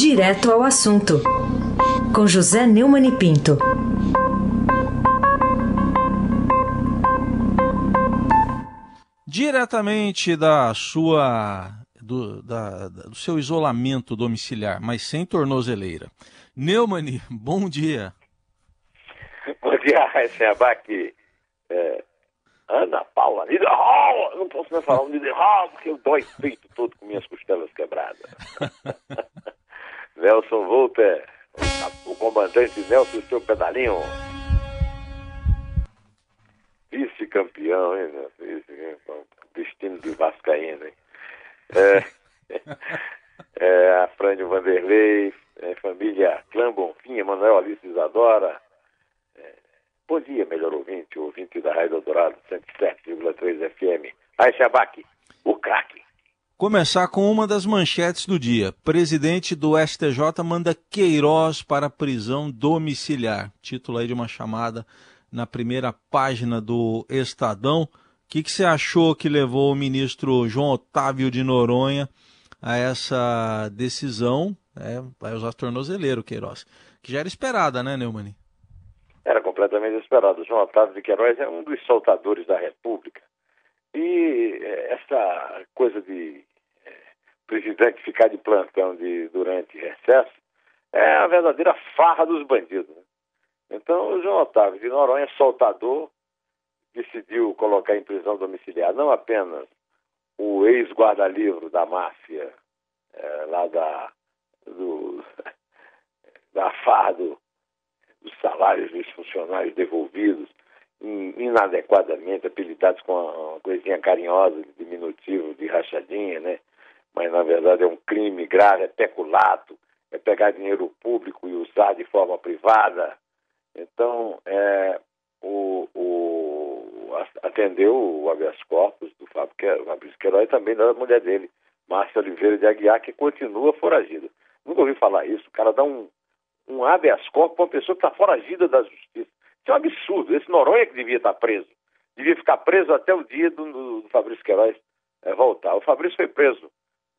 Direto ao assunto, com José Neumann e Pinto. Diretamente da sua do, da, do seu isolamento domiciliar, mas sem tornozeleira. Neumann, bom dia. Bom dia, Raíssa. É, Ana Paula Niederhall, não posso mais falar o Niederhall porque eu dói peito todo com minhas costelas quebradas. Nelson Volter, o comandante Nelson, seu pedalinho. Vice-campeão, hein, Vice destino de Vascaíno, hein? É, é, a Frânio Vanderlei, é, família Clã Bonfim, Manuel Alice Isadora, Bom dia, melhor ouvinte, ouvinte da Rádio Dourado 107,3 FM. Aí, Shabac, o craque. Começar com uma das manchetes do dia. Presidente do STJ manda Queiroz para prisão domiciliar. Título aí de uma chamada na primeira página do Estadão. O que, que você achou que levou o ministro João Otávio de Noronha a essa decisão? É, vai usar tornozeleiro, Queiroz. Que já era esperada, né, Neumann? era completamente esperado. João Otávio de Queiroz é um dos soltadores da República. E é, essa coisa de é, presidente ficar de plantão de, durante recesso é a verdadeira farra dos bandidos. Né? Então, o João Otávio de Noronha, soltador, decidiu colocar em prisão domiciliar não apenas o ex-guarda-livro da máfia, é, lá da, do, da farra do, dos salários dos funcionários devolvidos inadequadamente, apelidados com uma coisinha carinhosa, diminutivo, de rachadinha, né? Mas na verdade é um crime grave, é peculato, é pegar dinheiro público e usar de forma privada. Então, é, o, o, atendeu o habeas corpus do Fabrício Queiroz e também da mulher dele, Márcia Oliveira de Aguiar, que continua foragida. Nunca ouvi falar isso. O cara dá um, um habeas corpus para uma pessoa que está foragida da justiça. É um absurdo. Esse Noronha que devia estar preso. Devia ficar preso até o dia do, do, do Fabrício Queiroz é, voltar. O Fabrício foi preso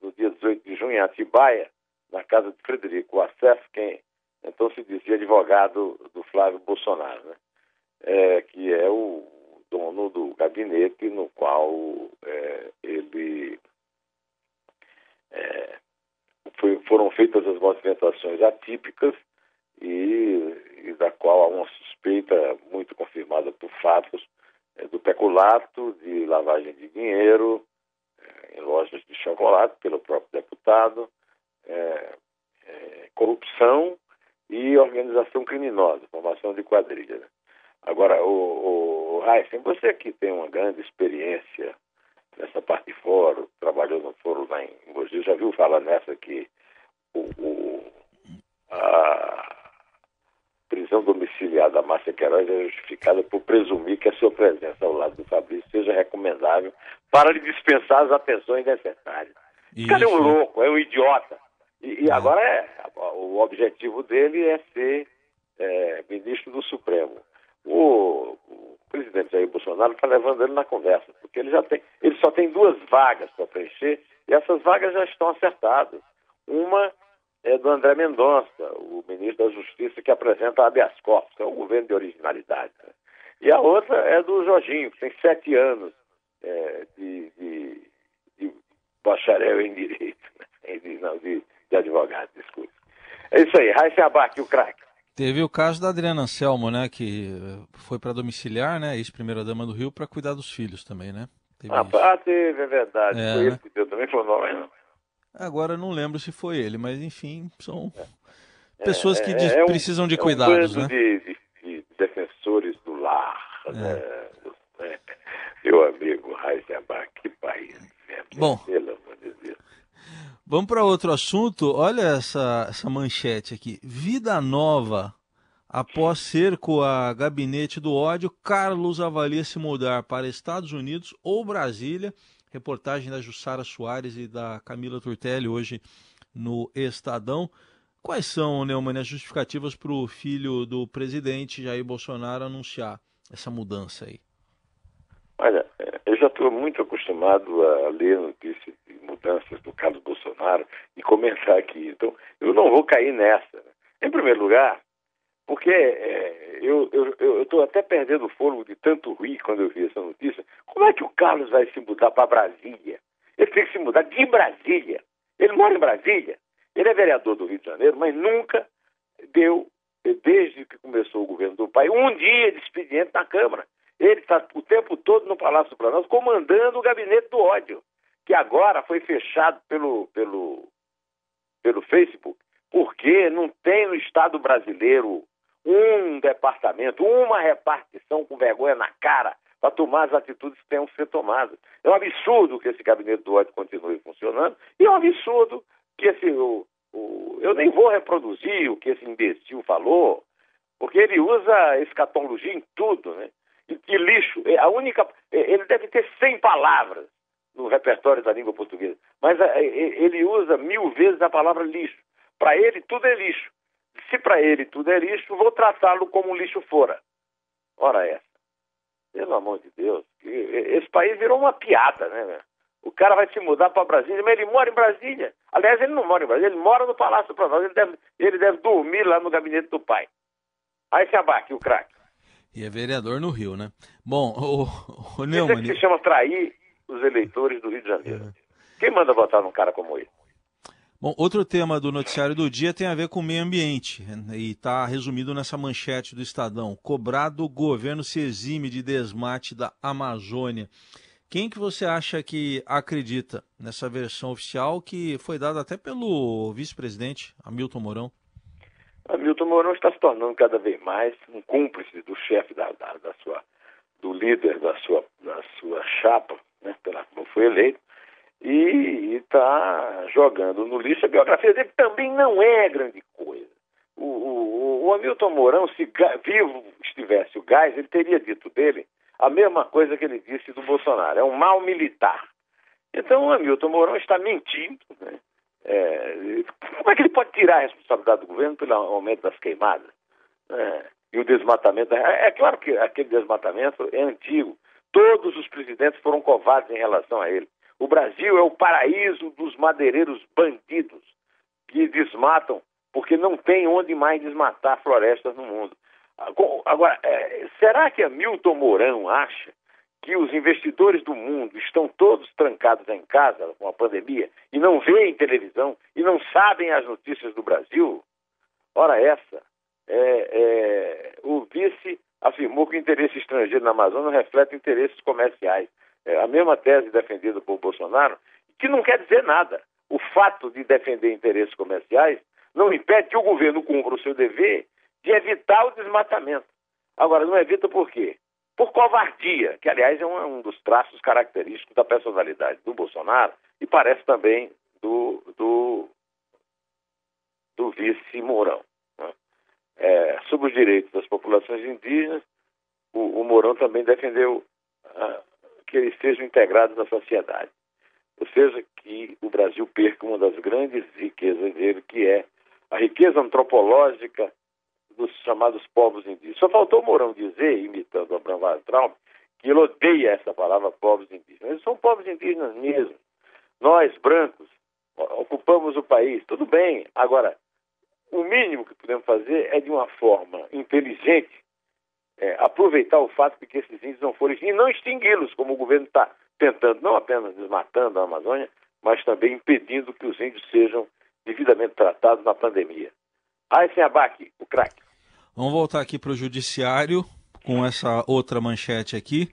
no dia 18 de junho em Atibaia, na casa de Frederico Assef, quem então se dizia advogado do Flávio Bolsonaro, né? É, que é o dono do gabinete no qual é, ele é, foi, foram feitas as movimentações atípicas e, e da qual há uma suspeita muito confirmada por fatos é, do peculato, de lavagem de dinheiro é, em lojas de chocolate pelo próprio deputado, é, é corrupção e organização criminosa, formação de quadrilha. Né? Agora, o, o Heisen, você que tem uma grande experiência nessa parte de fórum, trabalhou no fórum lá em Mogi, já viu falar nessa que o, o a, prisão domiciliar da Márcia Queiroz é justificada por presumir que a sua presença ao lado do Fabrício seja recomendável para lhe dispensar as atenções necessárias. Esse cara é um louco, é um idiota. E, e agora é, o objetivo dele é ser é, ministro do Supremo. O, o presidente Jair Bolsonaro está levando ele na conversa, porque ele já tem, ele só tem duas vagas para preencher e essas vagas já estão acertadas. Uma é do André Mendonça, o ministro da Justiça que apresenta habeas corpus, que é um governo de originalidade. Né? E a outra é do Jorginho, que tem sete anos é, de, de, de, bacharel em direito, né? de, não, de, de advogado, desculpe. É isso aí, Raíssa Abac, o craque. Teve o caso da Adriana Anselmo, né, que foi para domiciliar, né, ex-primeira-dama do Rio, para cuidar dos filhos também, né? Teve ah, ah, teve, é verdade. É, foi né? ele que deu também, foi o nome, não. Agora não lembro se foi ele, mas enfim, são é, pessoas que é, é precisam de cuidados, um né? De, de, de, defensores do lar, né? Meu amigo Heisenberg, que país. Né? Bom, pelo amor de Deus. Vamos para outro assunto. Olha essa, essa manchete aqui. Vida nova. Após cerco a gabinete do ódio, Carlos avalia se mudar para Estados Unidos ou Brasília reportagem da Jussara Soares e da Camila Turtelli hoje no Estadão. Quais são, Neumann, as justificativas para o filho do presidente Jair Bolsonaro anunciar essa mudança aí? Olha, é, já estou muito acostumado a ler notícias de mudanças do Carlos Bolsonaro e comentar aqui. Então, eu não vou cair nessa. Né? Em primeiro lugar, porque é, eu estou até perdendo o fôlego de tanto rir quando eu vi essa notícia. Como é que o Carlos vai se mudar para Brasília? Ele tem que se mudar de Brasília. Ele mora em Brasília. Ele é vereador do Rio de Janeiro, mas nunca deu, desde que começou o governo do pai, um dia de expediente na Câmara. Ele está o tempo todo no Palácio do Planalto comandando o gabinete do ódio, que agora foi fechado pelo, pelo, pelo Facebook, porque não tem no Estado brasileiro um departamento, uma repartição com vergonha na cara para tomar as atitudes que tenham que ser tomadas. É um absurdo que esse gabinete do ódio continue funcionando e é um absurdo que esse. O, o, eu nem vou reproduzir o que esse imbecil falou, porque ele usa escatologia em tudo, né? E, e lixo, é a única. É, ele deve ter 100 palavras no repertório da língua portuguesa, mas é, ele usa mil vezes a palavra lixo. Para ele, tudo é lixo. Se para ele tudo é lixo, vou tratá-lo como lixo fora. Ora essa. Pelo amor de Deus. Esse país virou uma piada, né? O cara vai se mudar para Brasília, mas ele mora em Brasília. Aliás, ele não mora em Brasília, ele mora no Palácio do Planalto. Ele deve, ele deve dormir lá no gabinete do pai. Aí se abaque o craque. E é vereador no Rio, né? Bom, o, o Neumann... Isso é que se chama trair os eleitores do Rio de Janeiro. É. Quem manda votar num cara como ele? Bom, outro tema do noticiário do dia tem a ver com o meio ambiente e está resumido nessa manchete do Estadão. Cobrado, o governo se exime de desmate da Amazônia. Quem que você acha que acredita nessa versão oficial que foi dada até pelo vice-presidente Hamilton Mourão? Hamilton Mourão está se tornando cada vez mais um cúmplice do chefe da, da, da, sua, do líder da sua, da sua chapa, né, pela qual foi eleito jogando no lixo. A biografia dele também não é grande coisa. O, o, o Hamilton Mourão, se vivo estivesse o gás, ele teria dito dele a mesma coisa que ele disse do Bolsonaro. É um mal militar. Então o Hamilton Mourão está mentindo. Né? É, como é que ele pode tirar a responsabilidade do governo pelo aumento das queimadas? É, e o desmatamento. É, é claro que aquele desmatamento é antigo. Todos os presidentes foram covardes em relação a ele. O Brasil é o paraíso dos madeireiros bandidos que desmatam porque não tem onde mais desmatar florestas no mundo. Agora, é, será que Milton Mourão acha que os investidores do mundo estão todos trancados em casa com a pandemia e não veem televisão e não sabem as notícias do Brasil? Ora, essa. É, é, o vice afirmou que o interesse estrangeiro na Amazônia reflete interesses comerciais é, a mesma tese defendida por Bolsonaro, que não quer dizer nada. O fato de defender interesses comerciais não impede que o governo cumpra o seu dever de evitar o desmatamento. Agora, não evita por quê? Por covardia, que aliás é um, um dos traços característicos da personalidade do Bolsonaro e parece também do, do, do vice Mourão. Né? É, sobre os direitos das populações indígenas, o, o Mourão também defendeu ah, que eles sejam integrados na sociedade. Ou seja, que o Brasil perca uma das grandes riquezas dele, que é a riqueza antropológica dos chamados povos indígenas. Só faltou Mourão dizer, imitando Abraham Weintraub, que ele odeia essa palavra povos indígenas. Eles são povos indígenas mesmo. Nós, brancos, ocupamos o país, tudo bem. Agora, o mínimo que podemos fazer é de uma forma inteligente é, aproveitar o fato de que esses índios não foram e não extingui-los, como o governo está tentando, não apenas desmatando a Amazônia, mas também impedindo que os índios sejam devidamente tratados na pandemia. Aysen Abac, o craque. Vamos voltar aqui para o judiciário com essa outra manchete aqui.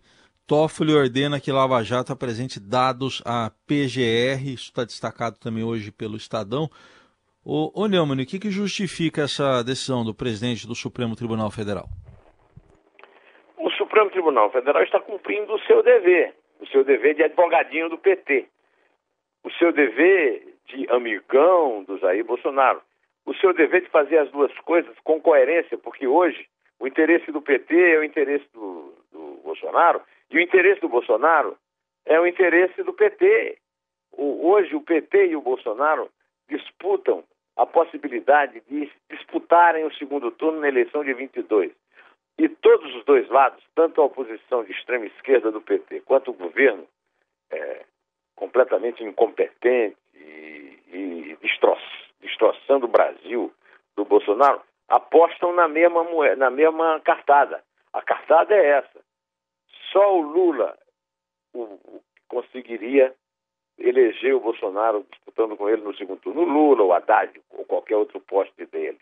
Toffoli ordena que Lava Jato apresente dados à PGR, isso está destacado também hoje pelo Estadão. Ô, ô Neumann, o que, que justifica essa decisão do presidente do Supremo Tribunal Federal? Supremo Tribunal Federal está cumprindo o seu dever, o seu dever de advogadinho do PT, o seu dever de amigão do Jair Bolsonaro, o seu dever de fazer as duas coisas com coerência, porque hoje o interesse do PT é o interesse do, do Bolsonaro e o interesse do Bolsonaro é o interesse do PT. O, hoje o PT e o Bolsonaro disputam a possibilidade de disputarem o segundo turno na eleição de 22. E todos os dois lados, tanto a oposição de extrema esquerda do PT quanto o governo, é, completamente incompetente e, e destroç, destroçando o Brasil do Bolsonaro, apostam na mesma, na mesma cartada. A cartada é essa. Só o Lula o, o, conseguiria eleger o Bolsonaro disputando com ele no segundo turno. O Lula, o Haddad ou qualquer outro poste dele.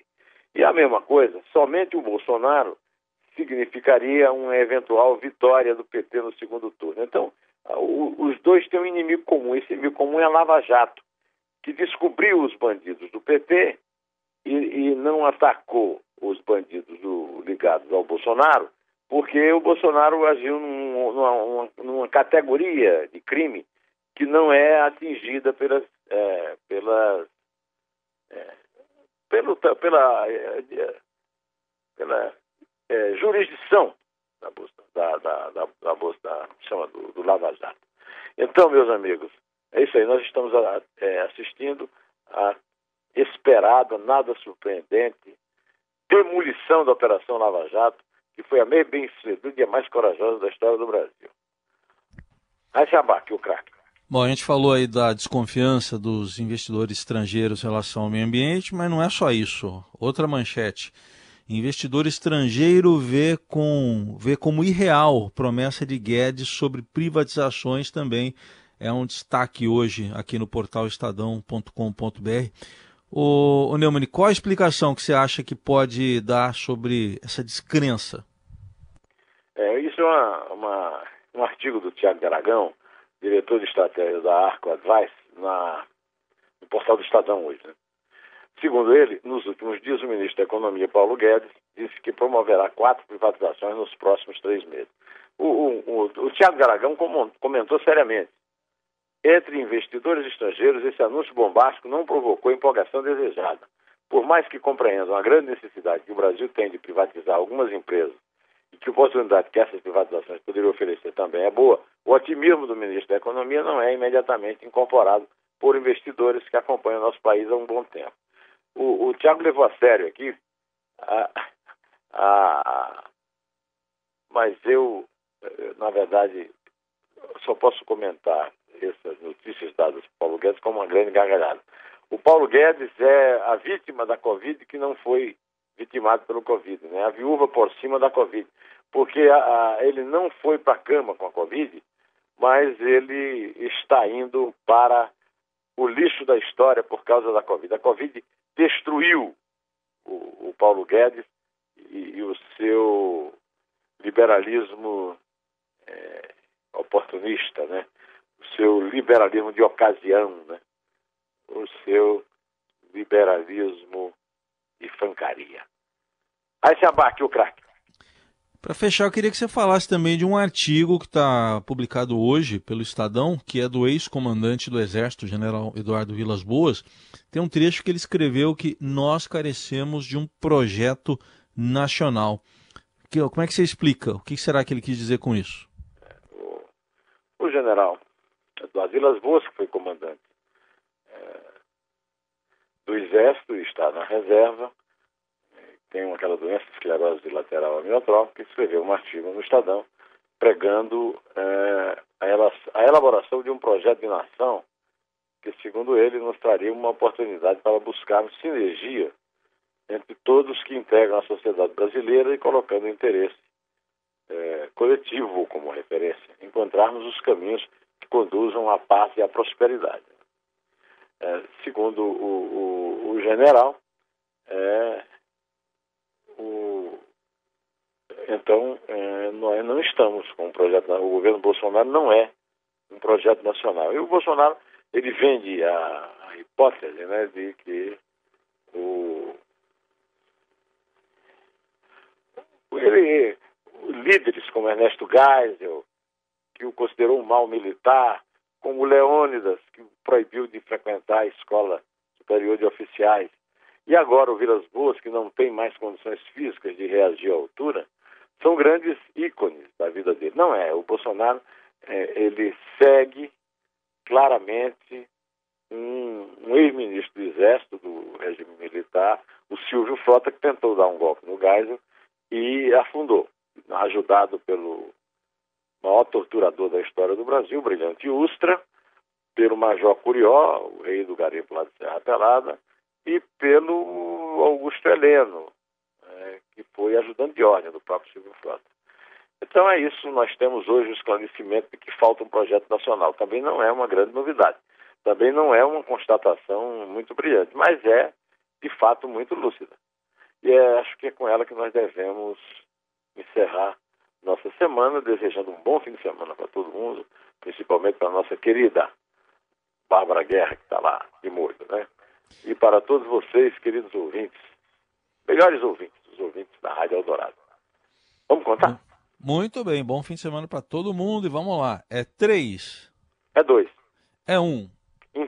E a mesma coisa, somente o Bolsonaro significaria uma eventual vitória do PT no segundo turno. Então, os dois têm um inimigo comum. Esse inimigo comum é a Lava Jato, que descobriu os bandidos do PT e, e não atacou os bandidos do, ligados ao Bolsonaro, porque o Bolsonaro agiu num, numa, numa, categoria de crime que não é atingida pelas, é, pelas é, pelo, pela, é, pela é, jurisdição da bolsa, da, da, da, da bolsa da, chama do, do Lava Jato. Então, meus amigos, é isso aí. Nós estamos é, assistindo a esperada, nada surpreendente demolição da Operação Lava Jato, que foi a meio bem sucedida e a mais corajosa da história do Brasil. Abaque o craque. Bom, a gente falou aí da desconfiança dos investidores estrangeiros em relação ao meio ambiente, mas não é só isso. Outra manchete. Investidor estrangeiro vê, com, vê como irreal promessa de Guedes sobre privatizações também é um destaque hoje aqui no portal estadão.com.br. O, o Neumann, qual a explicação que você acha que pode dar sobre essa descrença? É, isso é uma, uma, um artigo do Tiago de Aragão, diretor de estratégia da Arco Advice, na, no portal do Estadão hoje. Né? Segundo ele, nos últimos dias, o ministro da Economia, Paulo Guedes, disse que promoverá quatro privatizações nos próximos três meses. O, o, o, o Tiago Garagão comentou seriamente. Entre investidores estrangeiros, esse anúncio bombástico não provocou empolgação desejada. Por mais que compreendam a grande necessidade que o Brasil tem de privatizar algumas empresas e que a oportunidade que essas privatizações poderiam oferecer também é boa, o otimismo do ministro da Economia não é imediatamente incorporado por investidores que acompanham nosso país há um bom tempo o, o Tiago levou a sério aqui, a, a, mas eu, eh, na verdade, só posso comentar essas notícias dadas por Paulo Guedes como uma grande gargalhada. O Paulo Guedes é a vítima da Covid que não foi vitimado pelo Covid, né? a viúva por cima da Covid, porque a, a, ele não foi para a cama com a Covid, mas ele está indo para o lixo da história por causa da Covid. A Covid destruiu o, o Paulo Guedes e, e, o seu liberalismo é, oportunista, né? o seu liberalismo de ocasião, né? o seu liberalismo de fancaria. Aí se abate o craque. Para fechar, eu queria que você falasse também de um artigo que está publicado hoje pelo Estadão, que é do ex-comandante do Exército, general Eduardo Vilas Boas. Tem um trecho que ele escreveu que nós carecemos de um projeto nacional. como é que você explica? O que será que ele quis dizer com isso? O, o general Eduardo Vilas Boas, que foi comandante é, do Exército, está na reserva, tem aquela doença esclerose lateral amiotrófica, escreveu um artigo no Estadão pregando é, a elaboração de um projeto de nação que, segundo ele, nos traria uma oportunidade para buscarmos sinergia entre todos que integram a sociedade brasileira e colocando o interesse é, coletivo como referência, encontrarmos os caminhos que conduzam à paz e à prosperidade. É, segundo o, o, o general, o, então, é, nós não estamos com um projeto, o governo Bolsonaro não é um projeto nacional. E o Bolsonaro, ele vende a, a hipótese né, de que o, ele, líderes como Ernesto Geisel, que o considerou um mal militar, como Leônidas, que o proibiu de frequentar a escola superior de oficiais, e agora o Vilas Boas, que não tem mais condições físicas de reagir à altura, são grandes ícones da vida dele. Não é, o Bolsonaro, é, ele segue claramente um, um ex-ministro do Exército, do regime militar, o Silvio Frota, que tentou dar um golpe no Geisel e afundou, ajudado pelo maior torturador da história do Brasil, Brilhante Ustra, pelo Major Curió, o rei do garimpo lá de Serra Pelada, e pelo Augusto Heleno, é, que foi ajudante de ordem do próprio. Então é isso, nós temos hoje o esclarecimento de que falta um projeto nacional. Também não é uma grande novidade, também não é uma constatação muito brilhante, mas é, de fato, muito lúcida. E é, acho que é com ela que nós devemos encerrar nossa semana, desejando um bom fim de semana para todo mundo, principalmente para a nossa querida Bárbara Guerra, que está lá de molho, né? E para todos vocês, queridos ouvintes, melhores ouvintes, os ouvintes da Rádio Eldorado. Vamos contar? Muito bem, bom fim de semana para todo mundo e vamos lá. É três. É dois. É um. Em